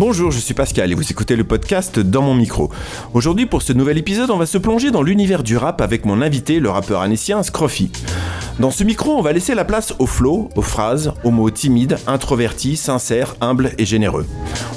Bonjour, je suis Pascal et vous écoutez le podcast Dans mon micro. Aujourd'hui, pour ce nouvel épisode, on va se plonger dans l'univers du rap avec mon invité, le rappeur anécien Scruffy. Dans ce micro, on va laisser la place au flow, aux phrases, aux mots timides, introvertis, sincères, humbles et généreux.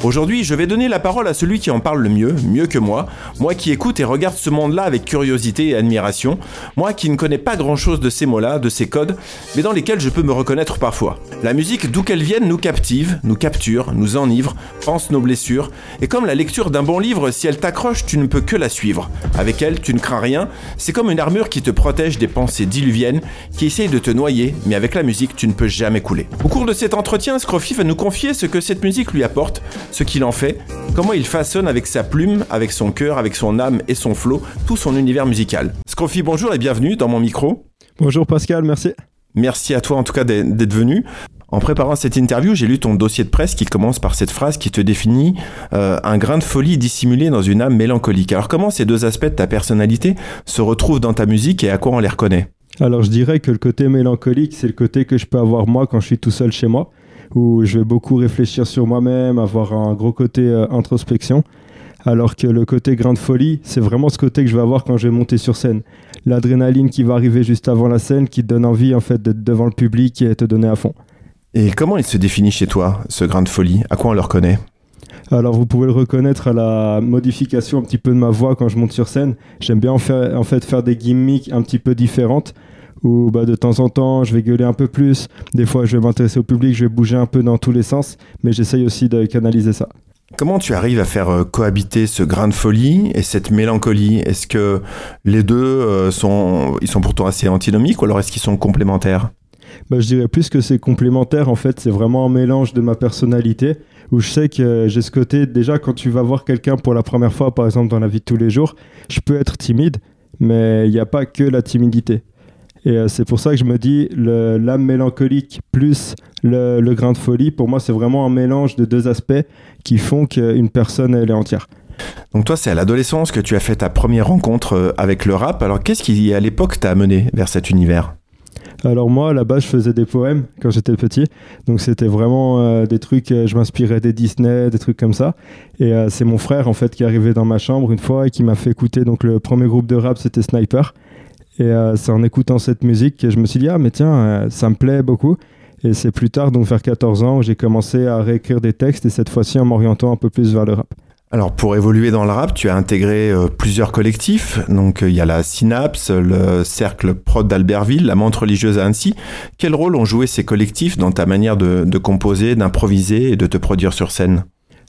Aujourd'hui, je vais donner la parole à celui qui en parle le mieux, mieux que moi, moi qui écoute et regarde ce monde-là avec curiosité et admiration, moi qui ne connais pas grand-chose de ces mots-là, de ces codes, mais dans lesquels je peux me reconnaître parfois. La musique, d'où qu'elle vienne, nous captive, nous capture, nous enivre, pense nos blessures, et comme la lecture d'un bon livre, si elle t'accroche, tu ne peux que la suivre. Avec elle, tu ne crains rien, c'est comme une armure qui te protège des pensées diluviennes, qui essaye de te noyer, mais avec la musique, tu ne peux jamais couler. Au cours de cet entretien, Scruffy va nous confier ce que cette musique lui apporte, ce qu'il en fait, comment il façonne avec sa plume, avec son cœur, avec son âme et son flow, tout son univers musical. Scruffy, bonjour et bienvenue dans mon micro. Bonjour Pascal, merci. Merci à toi en tout cas d'être venu. En préparant cette interview, j'ai lu ton dossier de presse qui commence par cette phrase qui te définit euh, un grain de folie dissimulé dans une âme mélancolique. Alors comment ces deux aspects de ta personnalité se retrouvent dans ta musique et à quoi on les reconnaît? Alors je dirais que le côté mélancolique, c'est le côté que je peux avoir moi quand je suis tout seul chez moi, où je vais beaucoup réfléchir sur moi-même, avoir un gros côté euh, introspection. Alors que le côté grain de folie, c'est vraiment ce côté que je vais avoir quand je vais monter sur scène. L'adrénaline qui va arriver juste avant la scène, qui te donne envie en fait d'être devant le public et te donner à fond. Et comment il se définit chez toi, ce grain de folie? À quoi on le reconnaît? Alors vous pouvez le reconnaître à la modification un petit peu de ma voix quand je monte sur scène. J'aime bien en, faire, en fait faire des gimmicks un petit peu différentes où bah, de temps en temps je vais gueuler un peu plus. Des fois je vais m'intéresser au public, je vais bouger un peu dans tous les sens, mais j'essaye aussi de canaliser ça. Comment tu arrives à faire euh, cohabiter ce grain de folie et cette mélancolie? Est-ce que les deux euh, sont, ils sont pourtant assez antinomiques ou alors est-ce qu'ils sont complémentaires? Bah, je dirais plus que c'est complémentaire. En fait, c'est vraiment un mélange de ma personnalité où je sais que j'ai ce côté. Déjà, quand tu vas voir quelqu'un pour la première fois, par exemple dans la vie de tous les jours, je peux être timide, mais il n'y a pas que la timidité. Et euh, c'est pour ça que je me dis, l'âme mélancolique plus le, grain de folie, pour moi, c'est vraiment un mélange de deux aspects qui font qu'une personne, elle est entière. Donc toi, c'est à l'adolescence que tu as fait ta première rencontre euh, avec le rap. Alors qu'est-ce qui, à l'époque, t'a amené vers cet univers? Alors moi, à la base, je faisais des poèmes quand j'étais petit. Donc c'était vraiment euh, des trucs, euh, je m'inspirais des Disney, des trucs comme ça. Et euh, c'est mon frère, en fait, qui est arrivé dans ma chambre une fois et qui m'a fait écouter. Donc le premier groupe de rap, c'était Sniper. Et c'est en écoutant cette musique que je me suis dit, ah mais tiens, ça me plaît beaucoup. Et c'est plus tard, donc vers 14 ans, où j'ai commencé à réécrire des textes et cette fois-ci en m'orientant un peu plus vers le rap. Alors pour évoluer dans le rap, tu as intégré euh, plusieurs collectifs. Donc euh, il y a la Synapse, le Cercle Prod d'Albertville, la Montre religieuse à Annecy. Quel rôle ont joué ces collectifs dans ta manière de, de composer, d'improviser et de te produire sur scène?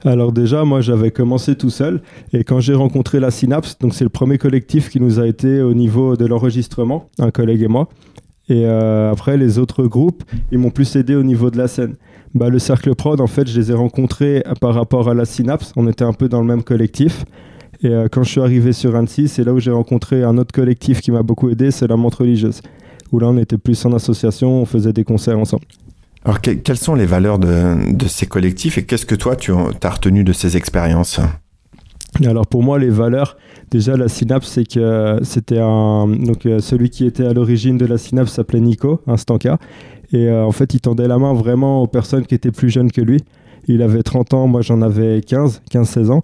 Alors déjà, moi j'avais commencé tout seul et quand j'ai rencontré la Synapse, donc c'est le premier collectif qui nous a été au niveau de l'enregistrement, un collègue et moi. Et euh, après les autres groupes, ils m'ont plus aidé au niveau de la scène bah, Le cercle prod, en fait, je les ai rencontrés par rapport à la Synapse. On était un peu dans le même collectif. Et euh, quand je suis arrivé sur Annecy, c'est là où j'ai rencontré un autre collectif qui m'a beaucoup aidé, c'est la Montre religieuse. Où là, on était plus en association, on faisait des concerts ensemble. Alors, quelles sont les valeurs de, de ces collectifs et qu'est-ce que toi, tu as retenu de ces expériences? Alors pour moi, les valeurs, déjà la synapse, c'est que c'était un donc euh, celui qui était à l'origine de la synapse s'appelait Nico, un stanka, et euh, en fait, il tendait la main vraiment aux personnes qui étaient plus jeunes que lui. Il avait 30 ans, moi j'en avais 15, 15-16 ans.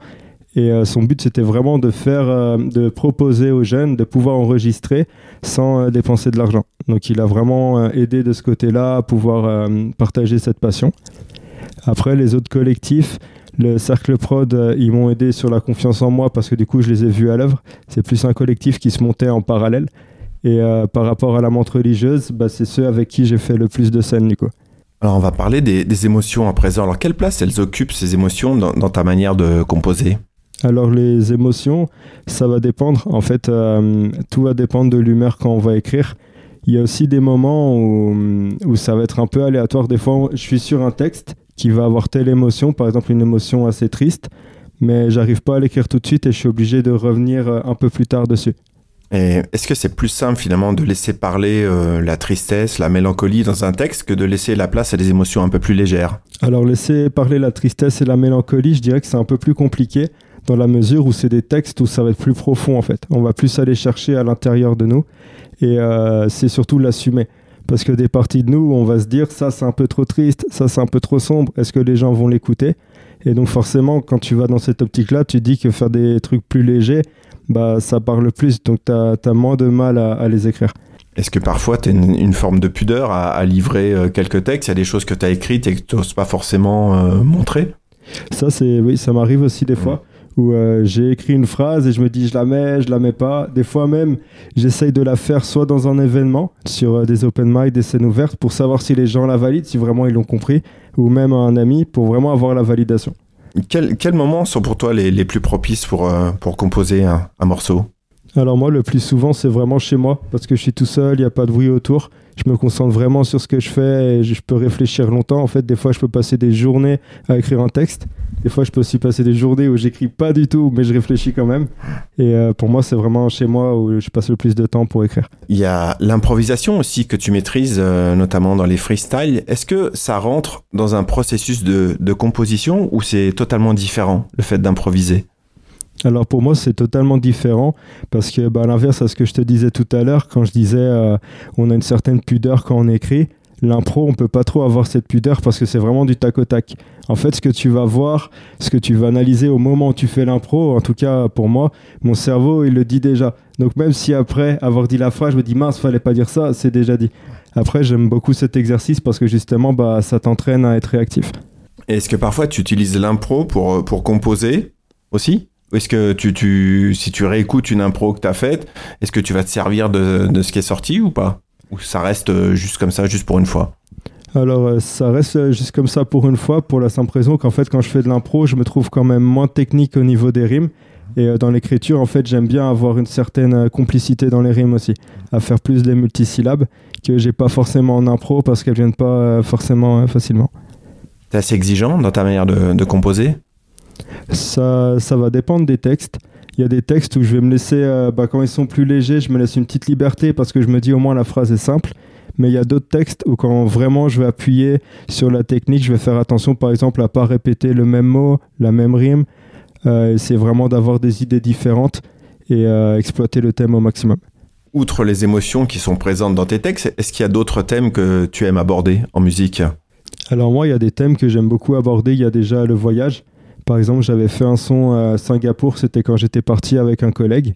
Et euh, son but, c'était vraiment de faire, de proposer aux jeunes de pouvoir enregistrer sans dépenser de l'argent. Donc, il a vraiment aidé de ce côté-là à pouvoir partager cette passion. Après, les autres collectifs, le Cercle Prod, ils m'ont aidé sur la confiance en moi parce que du coup, je les ai vus à l'œuvre. C'est plus un collectif qui se montait en parallèle. Et euh, par rapport à la montre religieuse, bah, c'est ceux avec qui j'ai fait le plus de scènes du coup. Alors on va parler des, émotions à présent. Alors quelle place elles occupent ces émotions dans, ta manière de composer? Alors les émotions, ça va dépendre. En fait, euh, tout va dépendre de l'humeur quand on va écrire. Il y a aussi des moments où, où, ça va être un peu aléatoire. Des fois, je suis sur un texte qui va avoir telle émotion, par exemple une émotion assez triste, mais j'arrive pas à l'écrire tout de suite et je suis obligé de revenir euh, un peu plus tard dessus. Est-ce que c'est plus simple finalement de laisser parler euh, la tristesse, la mélancolie dans un texte que de laisser la place à des émotions un peu plus légères? Alors laisser parler la tristesse et la mélancolie, je dirais que c'est un peu plus compliqué dans la mesure où c'est des textes où ça va être plus profond en fait. On va plus aller chercher à l'intérieur de nous et euh, c'est surtout l'assumer. Parce que des parties de nous, on va se dire ça c'est un peu trop triste, ça c'est un peu trop sombre, est-ce que les gens vont l'écouter? Et donc forcément, quand tu vas dans cette optique-là, tu dis que faire des trucs plus légers, bah ça parle plus, donc tu as, moins de mal à, les écrire. Est-ce que parfois tu as une, forme de pudeur à, livrer euh, quelques textes? Il y a des choses que tu as écrites et que tu n'oses pas forcément euh, montrer? Ça, c'est oui, ça m'arrive aussi des fois où euh, j'ai écrit une phrase et je me dis je la mets, je la mets pas. Des fois même, j'essaye de la faire soit dans un événement, sur euh, des open mic, des scènes ouvertes, pour savoir si les gens la valident, si vraiment ils l'ont compris, ou même un ami pour vraiment avoir la validation. Quels moments sont pour toi les, plus propices pour, euh, pour composer un, un morceau? Alors moi, le plus souvent, c'est vraiment chez moi, parce que je suis tout seul, il n'y a pas de bruit autour. Je me concentre vraiment sur ce que je fais et je peux réfléchir longtemps. En fait, des fois, je peux passer des journées à écrire un texte. Des fois, je peux aussi passer des journées où j'écris pas du tout, mais je réfléchis quand même. Et euh, pour moi, c'est vraiment chez moi où je passe le plus de temps pour écrire. Il y a l'improvisation aussi que tu maîtrises, euh, notamment dans les freestyles. Est-ce que ça rentre dans un processus de, de composition ou c'est totalement différent, le fait d'improviser? Alors pour moi c'est totalement différent parce que bah, à l'inverse à ce que je te disais tout à l'heure quand je disais euh, on a une certaine pudeur quand on écrit l'impro, on peut pas trop avoir cette pudeur parce que c'est vraiment du tac au tac. En fait, ce que tu vas voir, ce que tu vas analyser au moment où tu fais l'impro, en tout cas pour moi, mon cerveau, il le dit déjà. Donc même si après avoir dit la phrase, je me dis mince, fallait pas dire ça, c'est déjà dit. Après, j'aime beaucoup cet exercice parce que justement, bah, ça t'entraîne à être réactif. Est-ce que parfois tu utilises l'impro pour, euh, pour composer aussi? Est-ce que tu, tu, si tu réécoutes une impro que tu as faite, est-ce que tu vas te servir de, de ce qui est sorti ou pas? Ou ça reste euh, juste comme ça, juste pour une fois? Alors, euh, ça reste euh, juste comme ça pour une fois, pour la simple raison qu'en fait, quand je fais de l'impro, je me trouve quand même moins technique au niveau des rimes. Et dans l'écriture, en fait, j'aime bien avoir une certaine complicité dans les rimes aussi, à faire plus des multisyllabes que j'ai pas forcément en impro parce qu'elles viennent pas forcément facilement. es assez exigeant dans ta manière de, composer? Ça, ça va dépendre des textes. Il y a des textes où je vais me laisser, euh, bah, quand ils sont plus légers, je me laisse une petite liberté parce que je me dis au moins la phrase est simple. Mais il y a d'autres textes où quand vraiment je vais appuyer sur la technique, je vais faire attention par exemple à pas répéter le même mot, la même rime. Euh, c'est vraiment d'avoir des idées différentes et euh, exploiter le thème au maximum. Outre les émotions qui sont présentes dans tes textes, est-ce qu'il y a d'autres thèmes que tu aimes aborder en musique? Alors moi, il y a des thèmes que j'aime beaucoup aborder. Il y a déjà le voyage. Par exemple, j'avais fait un son à Singapour, c'était quand j'étais parti avec un collègue.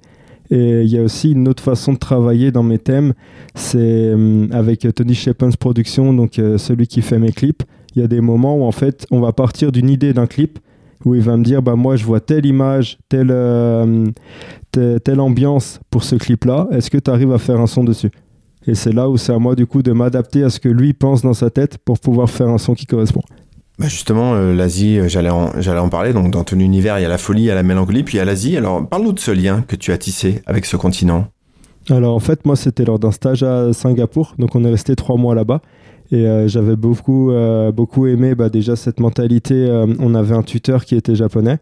Et il y a aussi une autre façon de travailler dans mes thèmes, c'est hum, avec Tony Shepens Production, donc euh, celui qui fait mes clips. Il y a des moments où en fait, on va partir d'une idée d'un clip où il va me dire bah moi je vois telle image, telle, euh, telle, ambiance pour ce clip-là. Est-ce que tu arrives à faire un son dessus? Et c'est là où c'est à moi du coup de m'adapter à ce que lui pense dans sa tête pour pouvoir faire un son qui correspond. Bah justement, euh, l'Asie, euh, j'allais en, j'allais en parler. Donc, dans ton univers, il y a la folie, il y a la mélancolie, puis il y a l'Asie. Alors, parle-nous de ce lien que tu as tissé avec ce continent. Alors, en fait, moi, c'était lors d'un stage à Singapour. Donc, on est resté trois mois là-bas. Et euh, j'avais beaucoup, beaucoup aimé bah, déjà cette mentalité. on avait un tuteur qui était japonais.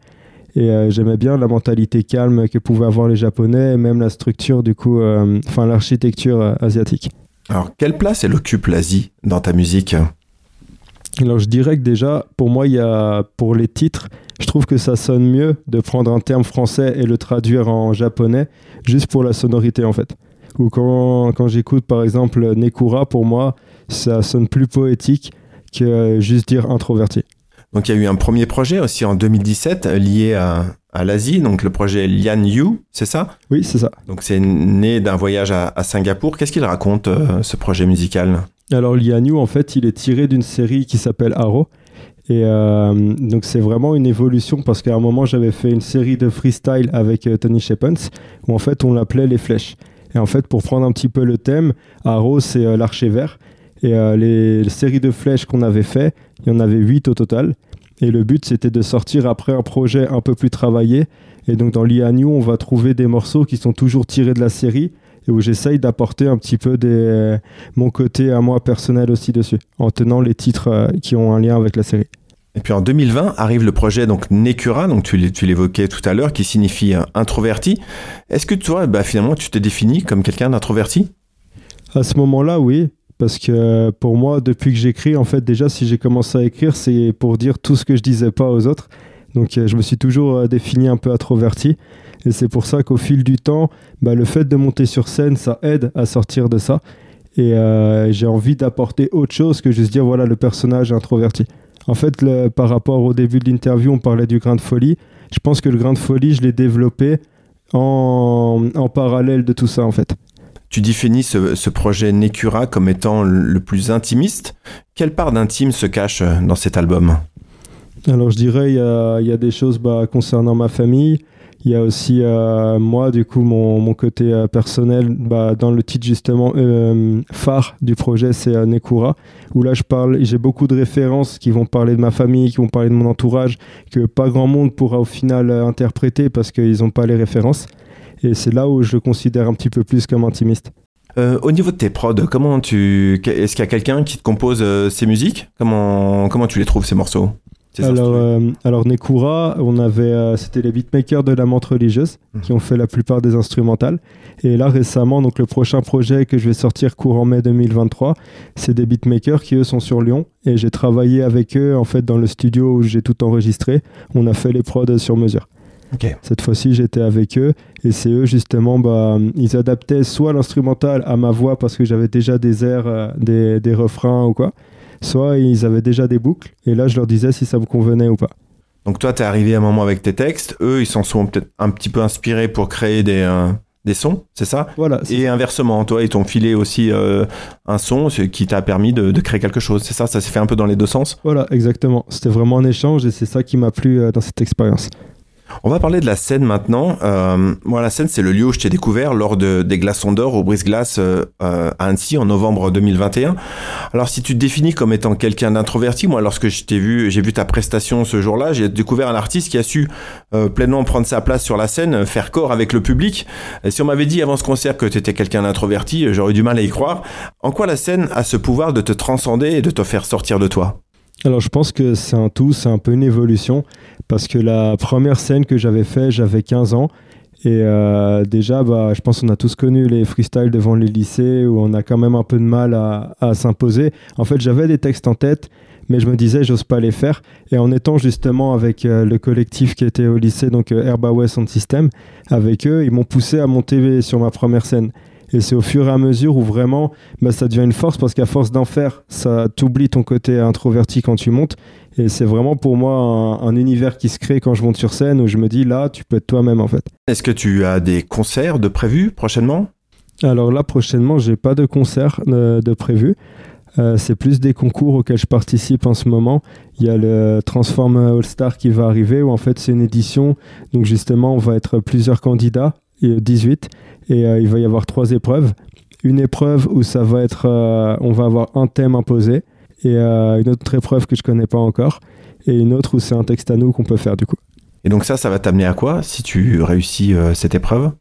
Et j'aimais bien la mentalité calme que pouvaient avoir les Japonais, et même la structure, du coup, enfin, l'architecture asiatique. Alors, quelle place elle occupe l'Asie dans ta musique? Alors je dirais que déjà, pour moi, il y a pour les titres, je trouve que ça sonne mieux de prendre un terme français et le traduire en japonais, juste pour la sonorité en fait. Ou quand, quand j'écoute par exemple Nekura, pour moi, ça sonne plus poétique que juste dire introverti. Donc il y a eu un premier projet aussi en 2017 lié à, à l'Asie, donc le projet Lian Yu, c'est ça? Oui, c'est ça. Donc c'est né d'un voyage à, à Singapour. Qu'est-ce qu'il raconte euh, ce projet musical? Alors Lianyu, en fait, il est tiré d'une série qui s'appelle Arrow. Et euh, donc c'est vraiment une évolution parce qu'à un moment j'avais fait une série de freestyle avec euh, Tony Shepens où en fait on l'appelait les flèches. Et en fait pour prendre un petit peu le thème, Arrow c'est euh, l'archer vert. Et les, séries de flèches qu'on avait fait, il y en avait 8 au total. Et le but c'était de sortir après un projet un peu plus travaillé. Et donc dans Lianyu on va trouver des morceaux qui sont toujours tirés de la série et où j'essaye d'apporter un petit peu des, mon côté à moi personnel aussi dessus, en tenant les titres euh, qui ont un lien avec la série. Et puis en 2020 arrive le projet donc Nekura, donc tu l'évoquais tout à l'heure, qui signifie euh, introverti. Est-ce que toi, bah, finalement, tu t'es défini comme quelqu'un d'introverti? À ce moment-là, oui. Parce que pour moi, depuis que j'écris, en fait, déjà, si j'ai commencé à écrire, c'est pour dire tout ce que je disais pas aux autres. Donc je me suis toujours défini un peu introverti. Et c'est pour ça qu'au fil du temps, bah, le fait de monter sur scène, ça aide à sortir de ça. Et j'ai envie d'apporter autre chose que juste dire, voilà, le personnage introverti. En fait, par rapport au début de l'interview, on parlait du grain de folie. Je pense que le grain de folie, je l'ai développé en, parallèle de tout ça, en fait. Tu définis ce, ce, projet Nekura comme étant le plus intimiste. Quelle part d'intime se cache euh, dans cet album? Alors je dirais il y a, des choses bah, concernant ma famille. Il y a aussi euh, moi, du coup, mon, côté euh, personnel. Bah, dans le titre justement euh, phare du projet, c'est Nekura, où là je parle. J'ai beaucoup de références qui vont parler de ma famille, qui vont parler de mon entourage, que pas grand monde pourra au final interpréter parce qu'ils n'ont pas les références. Et c'est là où je le considère un petit peu plus comme intimiste. Au niveau de tes prods, comment tu, est-ce qu'il y a quelqu'un qui te compose ces musiques? Comment comment tu les trouves ces morceaux? Alors, euh, alors Nekura, on avait, c'était les beatmakers de la menthe religieuse qui ont fait la plupart des instrumentales. Et là récemment, donc le prochain projet que je vais sortir courant mai 2023, c'est des beatmakers qui eux sont sur Lyon et j'ai travaillé avec eux en fait dans le studio où j'ai tout enregistré. On a fait les prods sur mesure. Cette fois-ci, j'étais avec eux et c'est eux justement, bah, ils adaptaient soit l'instrumental à ma voix parce que j'avais déjà des airs, euh, des, des, refrains ou quoi, soit ils avaient déjà des boucles et là je leur disais si ça me convenait ou pas. Donc toi, tu es arrivé à un moment avec tes textes, eux, ils s'en sont peut-être un petit peu inspirés pour créer des, euh, des sons, c'est ça? Voilà. Et inversement, toi, ils t'ont filé aussi euh, un son ce qui t'a permis de, de, créer quelque chose, c'est ça? Ça s'est fait un peu dans les deux sens? Voilà, exactement. C'était vraiment un échange et c'est ça qui m'a plu dans cette expérience. On va parler de la scène maintenant. Euh, moi, la scène, c'est le lieu où je t'ai découvert lors de, des Glaçons d'Or au Brise-Glace euh, à Annecy en novembre 2021. Alors, si tu te définis comme étant quelqu'un d'introverti, moi, lorsque je vu, j'ai vu ta prestation ce jour-là, j'ai découvert un artiste qui a su euh, pleinement prendre sa place sur la scène, faire corps avec le public. Si on m'avait dit avant ce concert que tu quelqu'un d'introverti, j'aurais du mal à y croire. En quoi la scène a ce pouvoir de te transcender et de te faire sortir de toi? Alors je pense que c'est un tout, c'est un peu une évolution, parce que la première scène que j'avais fait, j'avais 15 ans, et euh, déjà, bah, je pense qu'on a tous connu les freestyles devant les lycées, où on a quand même un peu de mal à, s'imposer. En fait, j'avais des textes en tête, mais je me disais, j'ose pas les faire. Et en étant justement avec euh, le collectif qui était au lycée, donc euh, Herba West System, avec eux, ils m'ont poussé à monter sur ma première scène. Et c'est au fur et à mesure où vraiment bah, ça devient une force parce qu'à force d'en faire, ça t'oublie ton côté introverti quand tu montes. Et c'est vraiment pour moi un, univers qui se crée quand je monte sur scène où je me dis là, tu peux être toi-même en fait. Est-ce que tu as des concerts de prévus prochainement? Alors là, prochainement, j'ai pas de concerts euh, de prévus. Euh, c'est plus des concours auxquels je participe en ce moment. Il y a le Transform All Star qui va arriver où en fait c'est une édition. Donc justement, on va être plusieurs candidats, 18, et euh, il va y avoir trois épreuves. Une épreuve où ça va être, euh, on va avoir un thème imposé et euh, une autre épreuve que je connais pas encore et une autre où c'est un texte à nous qu'on peut faire du coup. Et donc ça, ça va t'amener à quoi si tu réussis cette épreuve?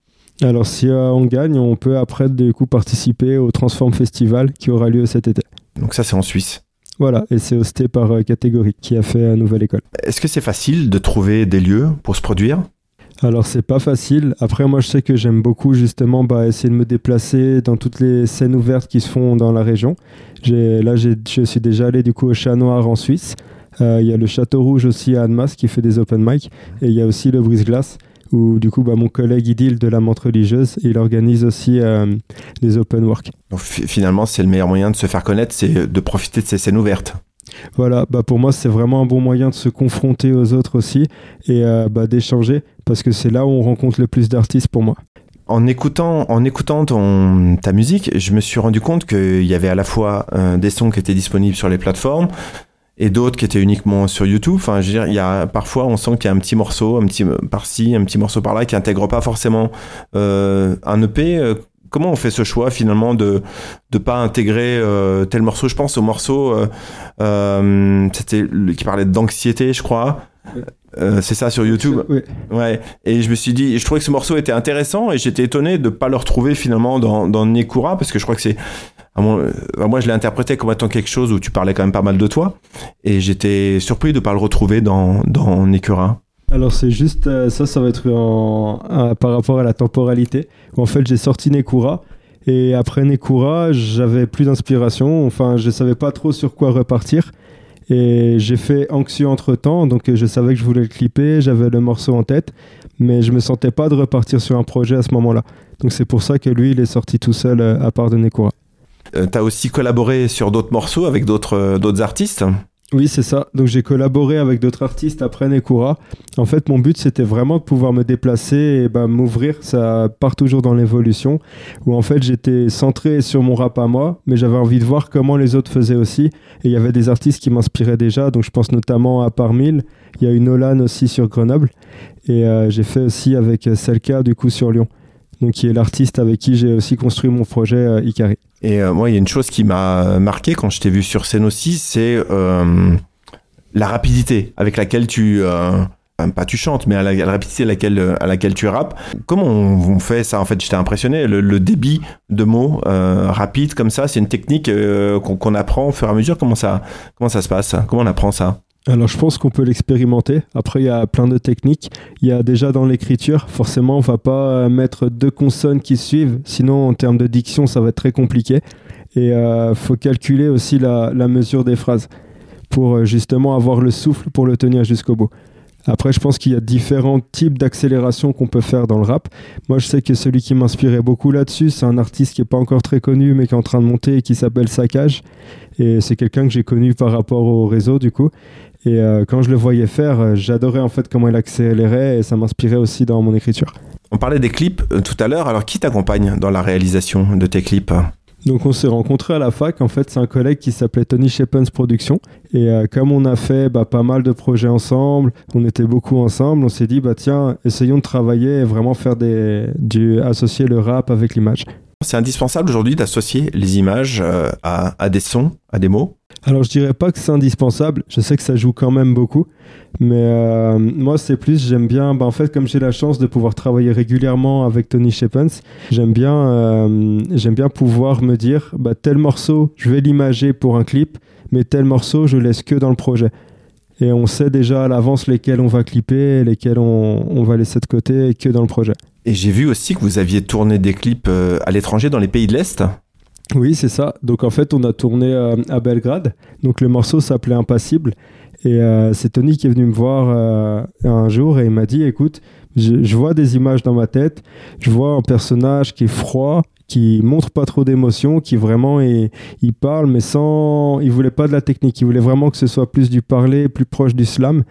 Alors si on gagne, on peut après du coup participer au Transform Festival qui aura lieu cet été. Donc ça c'est en Suisse? Voilà, et c'est hosté par Catégorie qui a fait Nouvelle École. Est-ce que c'est facile de trouver des lieux pour se produire? Alors c'est pas facile. Après moi je sais que j'aime beaucoup justement bah, essayer de me déplacer dans toutes les scènes ouvertes qui se font dans la région. Là je suis déjà allé du coup au Chat Noir en Suisse. Euh, il y a le Château Rouge aussi à Annemasse qui fait des open mic. Et il y a aussi le Brise-Glace où du coup bah, mon collègue Idil de la montre religieuse il organise aussi euh, des open work. Donc finalement c'est le meilleur moyen de se faire connaître, c'est de profiter de ces scènes ouvertes. Voilà, bah pour moi c'est vraiment un bon moyen de se confronter aux autres aussi et euh, bah, d'échanger parce que c'est là où on rencontre le plus d'artistes pour moi. En écoutant, en écoutant ton, ta musique, je me suis rendu compte qu'il y avait à la fois euh, des sons qui étaient disponibles sur les plateformes et d'autres qui étaient uniquement sur YouTube. Enfin, je veux dire, il y a parfois on sent qu'il y a un petit morceau, un petit par-ci, un petit morceau par-là qui intègre pas forcément euh, un EP comment on fait ce choix finalement de ne pas intégrer euh, tel morceau? Je pense au morceau euh, euh, c'était qui parlait d'anxiété, je crois. c'est ça sur YouTube? Oui. Ouais. Et je me suis dit, je trouvais que ce morceau était intéressant et j'étais étonné de pas le retrouver finalement dans, dans Nekura parce que je crois que c'est moi, je l'ai interprété comme étant quelque chose où tu parlais quand même pas mal de toi et j'étais surpris de pas le retrouver dans dans Nekura. Alors c'est juste euh, ça, ça va être par rapport à la temporalité. En fait, j'ai sorti Nekura et après Nekura, j'avais plus d'inspiration. Enfin, je savais pas trop sur quoi repartir. Et j'ai fait Anxieux entre temps, donc je savais que je voulais le clipper, j'avais le morceau en tête, mais je me sentais pas de repartir sur un projet à ce moment-là. Donc c'est pour ça que lui, il est sorti tout seul à part de Nekura. Euh, tu as aussi collaboré sur d'autres morceaux avec d'autres artistes? Oui, c'est ça. Donc j'ai collaboré avec d'autres artistes après Nekura. En fait, mon but c'était vraiment de pouvoir me déplacer et bah, m'ouvrir. Ça part toujours dans l'évolution. Où en fait j'étais centré sur mon rap à moi, mais j'avais envie de voir comment les autres faisaient aussi. Et il y avait des artistes qui m'inspiraient déjà. Donc je pense notamment à Parmil. Il y a eu Nolan aussi sur Grenoble. Et euh, j'ai fait aussi avec Selka du coup sur Lyon. Donc qui est l'artiste avec qui j'ai aussi construit mon projet euh, Ikari. Et euh, moi, il y a une chose qui m'a marqué quand je t'ai vu sur scène aussi, c'est euh, la rapidité avec laquelle tu pas tu chantes, mais la, rapidité à laquelle, à laquelle tu rappes. Comment on, fait ça En fait, j'étais impressionné. Le, débit de mots rapide comme ça, c'est une technique qu'on apprend au fur et à mesure. Comment ça, comment ça se passe? Comment on apprend ça? Alors je pense qu'on peut l'expérimenter. Après, il y a plein de techniques. Il y a déjà dans l'écriture, forcément, on va pas mettre deux consonnes qui suivent. Sinon, en termes de diction, ça va être très compliqué. Et il euh, faut calculer aussi la, mesure des phrases pour euh, justement avoir le souffle pour le tenir jusqu'au bout. Après, je pense qu'il y a différents types d'accélération qu'on peut faire dans le rap. Moi, je sais que celui qui m'inspirait beaucoup là-dessus, c'est un artiste qui n'est pas encore très connu, mais qui est en train de monter et qui s'appelle Saccage. Et c'est quelqu'un que j'ai connu par rapport au réseau, du coup. Et euh, quand je le voyais faire, euh, j'adorais en fait comment il accélérait et ça m'inspirait aussi dans mon écriture. On parlait des clips euh, tout à l'heure. Alors, qui t'accompagne dans la réalisation de tes clips? Donc on s'est rencontrés à la fac. En fait, c'est un collègue qui s'appelait Tony Shepens Production. Et comme on a fait bah, pas mal de projets ensemble, on était beaucoup ensemble, on s'est dit bah tiens, essayons de travailler et vraiment faire des, du associer le rap avec l'image. C'est indispensable aujourd'hui d'associer les images à, à des sons, à des mots? Alors je dirais pas que c'est indispensable, je sais que ça joue quand même beaucoup, mais euh, moi c'est plus, j'aime bien, bah, en fait comme j'ai la chance de pouvoir travailler régulièrement avec Tony Shepens, j'aime bien, euh, bien pouvoir me dire, bah, tel morceau je vais l'imager pour un clip, mais tel morceau je laisse que dans le projet. Et on sait déjà à l'avance lesquels on va clipper, lesquels on, on va laisser de côté et que dans le projet. Et j'ai vu aussi que vous aviez tourné des clips euh, à l'étranger dans les pays de l'Est. Oui, c'est ça. Donc en fait, on a tourné euh, à Belgrade. Donc le morceau s'appelait Impassible. Et euh, c'est Tony qui est venu me voir euh, un jour et il m'a dit, écoute, je, vois des images dans ma tête. Je vois un personnage qui est froid, qui montre pas trop d'émotion, qui vraiment il parle, mais sans, il voulait pas de la technique. Il voulait vraiment que ce soit plus du parler, plus proche du slam.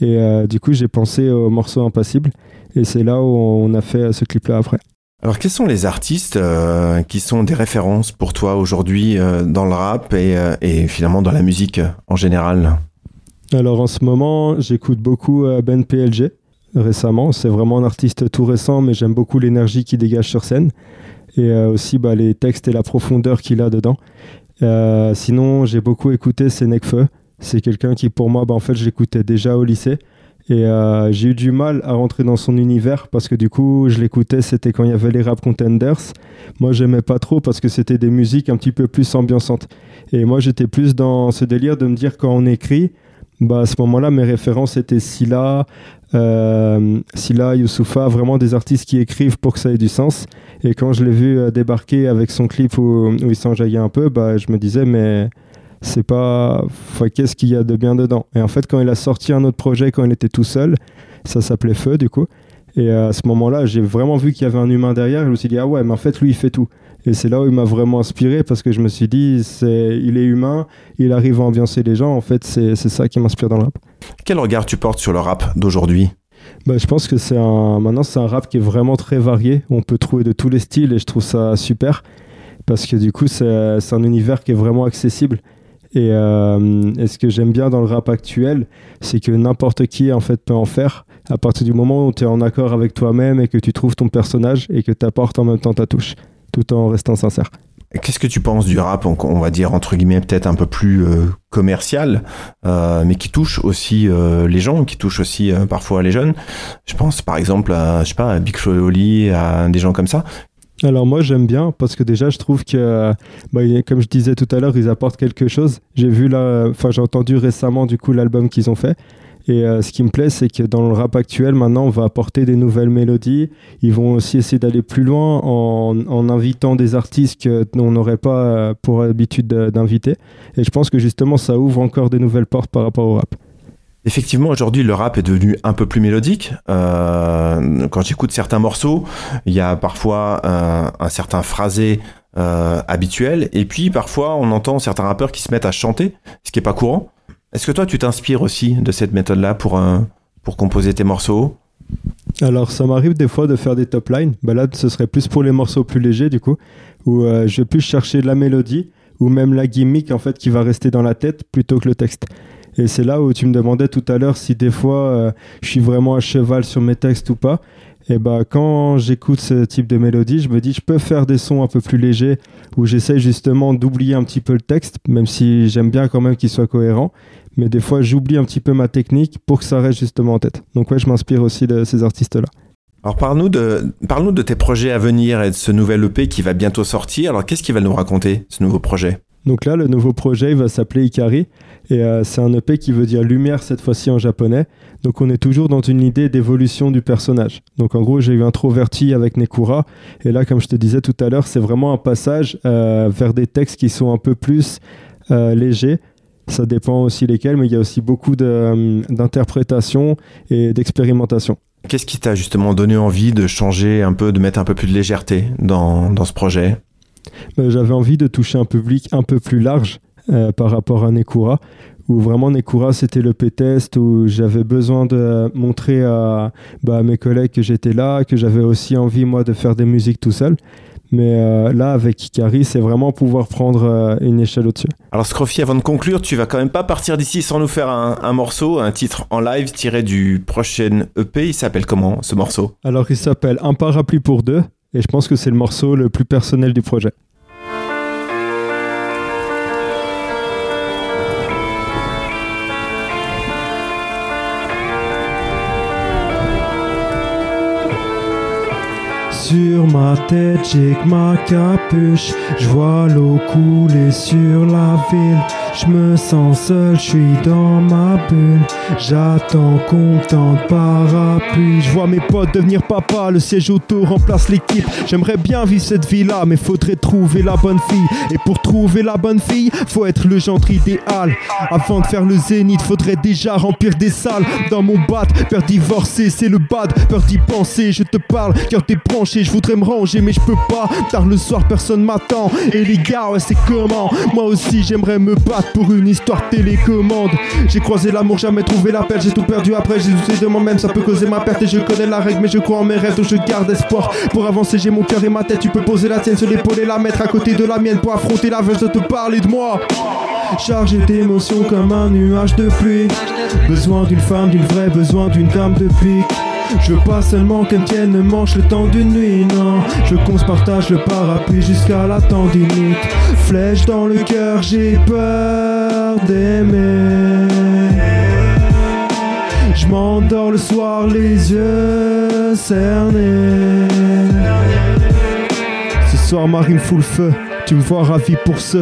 Et du coup, j'ai pensé au morceau Impassible. Et c'est là où on a fait ce clip-là après. Alors, quels sont les artistes euh, qui sont des références pour toi aujourd'hui euh, dans le rap euh, et, finalement dans la musique en général? Alors, en ce moment, j'écoute beaucoup Ben PLG récemment. C'est vraiment un artiste tout récent, mais j'aime beaucoup l'énergie qu'il dégage sur scène et aussi bah, les textes et la profondeur qu'il a dedans. sinon, j'ai beaucoup écouté Sénèque C'est quelqu'un qui, pour moi, bah, fait, je l'écoutais déjà au lycée. Et euh, j'ai eu du mal à rentrer dans son univers parce que du coup, je l'écoutais, c'était quand il y avait les rap contenders. Moi, j'aimais pas trop parce que c'était des musiques un petit peu plus ambiançantes. Et moi, j'étais plus dans ce délire de me dire quand on écrit, bah, à ce moment-là, mes références étaient Silla, euh, Silla, Youssoufa, vraiment des artistes qui écrivent pour que ça ait du sens. Et quand je l'ai vu euh, débarquer avec son clip où, où il s'enjaillait un peu, bah, je me disais, mais c'est pas qu'est-ce qu'il y a de bien dedans. Et en fait quand il a sorti un autre projet quand il était tout seul ça s'appelait Feu du coup. Et à ce moment-là j'ai vraiment vu qu'il y avait un humain derrière. Je me suis dit ah ouais mais en fait lui il fait tout. Et c'est là où il m'a vraiment inspiré parce que je me suis dit c'est il est humain il arrive à ambiancer les gens. En fait c'est ça qui m'inspire dans le rap. Quel regard tu portes sur le rap d'aujourd'hui? Bah, je pense que c'est un maintenant c'est un rap qui est vraiment très varié. On peut trouver de tous les styles et je trouve ça super. Parce que du coup c'est un univers qui est vraiment accessible euh, et, ce que j'aime bien dans le rap actuel, c'est que n'importe qui en fait peut en faire à partir du moment où tu es en accord avec toi-même et que tu trouves ton personnage et que tu apportes en même temps ta touche, tout en restant sincère. Qu'est-ce que tu penses du rap, on va dire entre guillemets peut-être un peu plus euh, commercial, euh, mais qui touche aussi les gens, qui touche aussi parfois les jeunes? Je pense par exemple à, je sais pas, Big et à des gens comme ça. Alors moi j'aime bien parce que déjà je trouve que bah, comme je disais tout à l'heure ils apportent quelque chose. J'ai vu là, enfin j'ai entendu récemment du coup l'album qu'ils ont fait Et euh, ce qui me plaît, c'est que dans le rap actuel, maintenant, on va apporter des nouvelles mélodies. Ils vont aussi essayer d'aller plus loin en, invitant des artistes qu'on n'aurait pas euh, pour habitude d'inviter. Et je pense que justement, ça ouvre encore des nouvelles portes par rapport au rap. Effectivement, aujourd'hui, le rap est devenu un peu plus mélodique. Euh, quand j'écoute certains morceaux, il y a parfois un certain phrasé habituel, et puis parfois on entend certains rappeurs qui se mettent à chanter, ce qui n'est pas courant. Est-ce que toi, tu t'inspires aussi de cette méthode-là pour, euh, composer tes morceaux? Alors, ça m'arrive des fois de faire des top lines. Bah là, ce serait plus pour les morceaux plus légers, du coup, où euh, je vais plus chercher la mélodie ou même la gimmick en fait qui va rester dans la tête plutôt que le texte. Et c'est là où tu me demandais tout à l'heure si des fois euh, je suis vraiment à cheval sur mes textes ou pas. Et bah quand j'écoute ce type de mélodie, je me dis je peux faire des sons un peu plus légers où j'essaie justement d'oublier un petit peu le texte, même si j'aime bien quand même qu'il soit cohérent mais des fois j'oublie un petit peu ma technique pour que ça reste justement en tête. Donc ouais, je m'inspire aussi de ces artistes-là. Alors parle-nous de, parle de tes projets à venir et de ce nouvel EP qui va bientôt sortir. Alors qu'est-ce qu'il va nous raconter, ce nouveau projet? Donc là, le nouveau projet va s'appeler Ikari et euh, c'est un EP qui veut dire lumière cette fois-ci en japonais. Donc on est toujours dans une idée d'évolution du personnage. Donc en gros, j'ai eu introverti avec Nekura et là, comme je te disais tout à l'heure, c'est vraiment un passage euh, vers des textes qui sont un peu plus euh, légers ça dépend aussi lesquels, mais il y a aussi beaucoup d'interprétation et d'expérimentation. Qu'est-ce qui t'a justement donné envie de changer un peu, de mettre un peu plus de légèreté dans, ce projet? J'avais envie de toucher un public un peu plus large euh, par rapport à Nekura, où vraiment Nekura c'était le P-test, où j'avais besoin de montrer à, bah, à mes collègues que j'étais là, que j'avais aussi envie moi de faire des musiques tout seul. Mais euh, là, avec Ikari, c'est vraiment pouvoir prendre euh, une échelle au-dessus. Alors, Scroffy, avant de conclure, tu vas quand même pas partir d'ici sans nous faire un, morceau, un titre en live tiré du prochain EP. Il s'appelle comment ce morceau? Alors, il s'appelle Un parapluie pour deux. Et je pense que c'est le morceau le plus personnel du projet. Sur ma tête, j'ai que ma capuche. Je vois l'eau couler sur la ville. Je me sens seul, je suis dans ma bulle. J'attends content parapluie. Je vois mes potes devenir papa, le siège auto remplace l'équipe. J'aimerais bien vivre cette vie-là, mais faudrait trouver la bonne fille. Et pour trouver la bonne fille, faut être le gendre idéal. Avant de faire le zénith, faudrait déjà remplir des salles. Dans mon bat, peur divorcer, c'est le bad. Peur d'y penser, je te parle, car t'es branché. Je voudrais me ranger, mais je peux pas. Tard le soir, personne m'attend. Et les gars, ouais, c'est comment? Moi aussi, j'aimerais me battre pour une histoire télécommande. J'ai croisé l'amour, jamais trouvé l'appel, j'ai tout perdu après, j'ai douté de moi-même, ça peut causer ma perte et je connais la règle, mais je crois en mes rêves, donc je garde espoir. Pour avancer, j'ai mon cœur et ma tête, tu peux poser la tienne sur l'épaule la mettre à côté de la mienne pour affronter la veille de te parler de moi. Chargé d'émotions comme un nuage de pluie. Besoin d'une femme, d'une vraie, besoin d'une dame de. Je veux pas seulement qu'elle tienne le manche le temps d'une nuit, non. Je veux qu'on se partage le parapluie jusqu'à la tendinite. Flèche dans le cœur, j'ai peur d'aimer. Je m'endors le soir, les yeux cernés. Ce soir, Marine fout le feu. Tu me vois ravi pour ce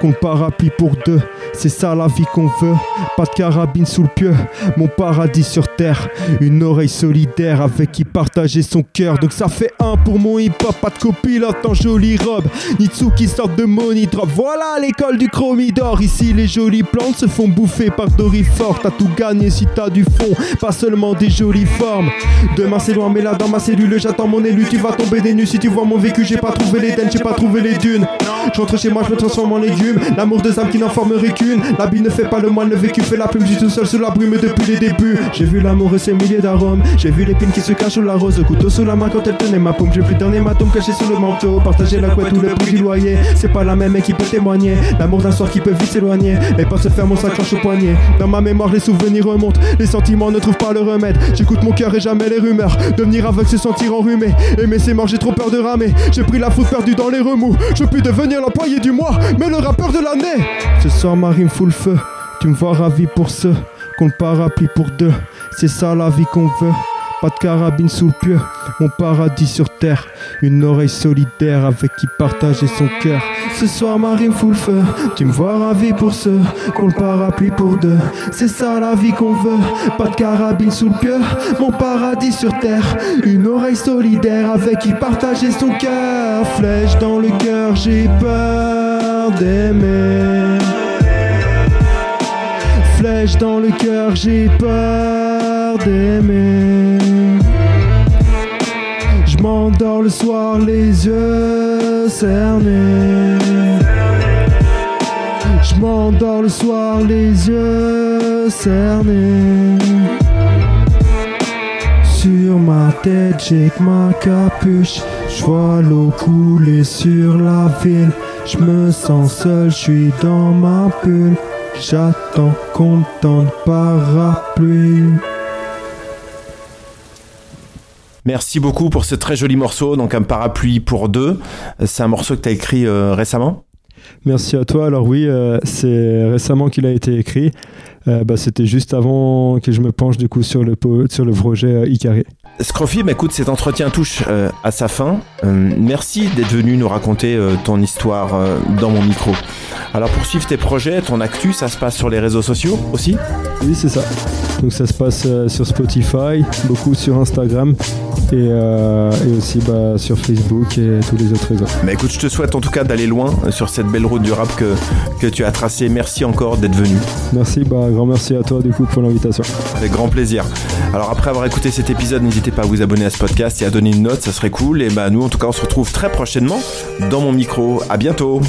qu'on parapluie pour deux. C'est ça la vie qu'on veut. Pas de carabine sous le pieu. Mon paradis sur terre. Une oreille solidaire avec qui partager son cœur. Donc ça fait un pour mon hip hop. Pas de copilote en jolie robe. Nitsu qui sort de money drop. Voilà l'école du chromidor. Ici les jolies plantes se font bouffer par Dorifort. T'as tout gagné si t'as du fond. Pas seulement des jolies formes. Demain c'est loin mais là dans ma cellule j'attends mon élu. Tu vas tomber des nues si tu vois mon vécu. J'ai pas trouvé les dennes, j'ai pas trouvé les dunes. Je rentre chez moi, je me transforme en L'amour de âmes qui n'en formerait qu'une. L'habit ne fait pas le moine, le vécu fait la plume. J'suis tout seul sous la brume depuis les débuts. J'ai vu l'amour et ses milliers d'arômes. J'ai vu l'épine qui se cache sous la rose. Couteau sous la main quand elle tenait ma paume. J'ai vu dernier maton caché sous le manteau. Partager la couette ou le prix du loyer. C'est pas la même qui peut témoigner. L'amour d'un soir qui peut vite s'éloigner. Et pas se faire mon s'accroche au poignet. Dans ma mémoire, les souvenirs remontent. Les sentiments ne trouvent pas le remède. J'écoute mon cœur et jamais les rumeurs. Devenir aveugle, se sentir enrhumé. Aimer c'est mort, j'ai trop peur de ramer. J'ai pris la faute perdue dans les remous. Je peux devenir l'employé du mois, mais le Ce soir, ma rime fout le feu. Tu me vois ravi pour ce qu'on parapluie pour deux. C'est ça la vie qu'on veut. Pas de carabine sous le pieu, mon paradis sur terre. Une oreille solidaire avec qui partager son cœur. Ce soir, ma rime fout le feu. Tu me vois ravi pour ceux qu'on le parapluie pour deux. C'est ça la vie qu'on veut. Pas de carabine sous le pieu, mon paradis sur terre. Une oreille solidaire avec qui partager son cœur. Flèche dans le cœur, j'ai peur d'aimer. Flèche dans le cœur, j'ai peur d'aimer. Je m'endors le soir, les yeux cernés. Je m'endors le soir, les yeux cernés. Sur ma tête, j'ai ma capuche. Je vois l'eau couler sur la ville. Je me sens seul, je suis dans ma bulle. J'attends qu'on me tende parapluie. Merci beaucoup pour ce très joli morceau, donc un parapluie pour deux. C'est un morceau que tu as écrit euh, récemment? Merci à toi. Alors oui, euh, c'est récemment qu'il a été écrit. Euh, bah, C'était juste avant que je me penche du coup sur le, sur le projet euh, Icaré. Scroffy, bah, écoute, cet entretien touche euh, à sa fin. Euh, merci d'être venu nous raconter euh, ton histoire euh, dans mon micro. Alors pour suivre tes projets, ton actu, ça se passe sur les réseaux sociaux aussi? Oui, c'est ça. Donc ça se passe euh, sur Spotify, beaucoup sur Instagram et, euh, et aussi bah, sur Facebook et tous les autres réseaux. Bah écoute, je te souhaite en tout cas d'aller loin euh, sur cette belle route du rap que, que tu as tracée. Merci encore d'être venu. Merci, bah, grand merci à toi du coup pour l'invitation. Avec grand plaisir. Alors après avoir écouté cet épisode, n'hésitez pas à vous abonner à ce podcast et à donner une note, ça serait cool. Et bah nous en tout cas on se retrouve très prochainement dans mon micro. À bientôt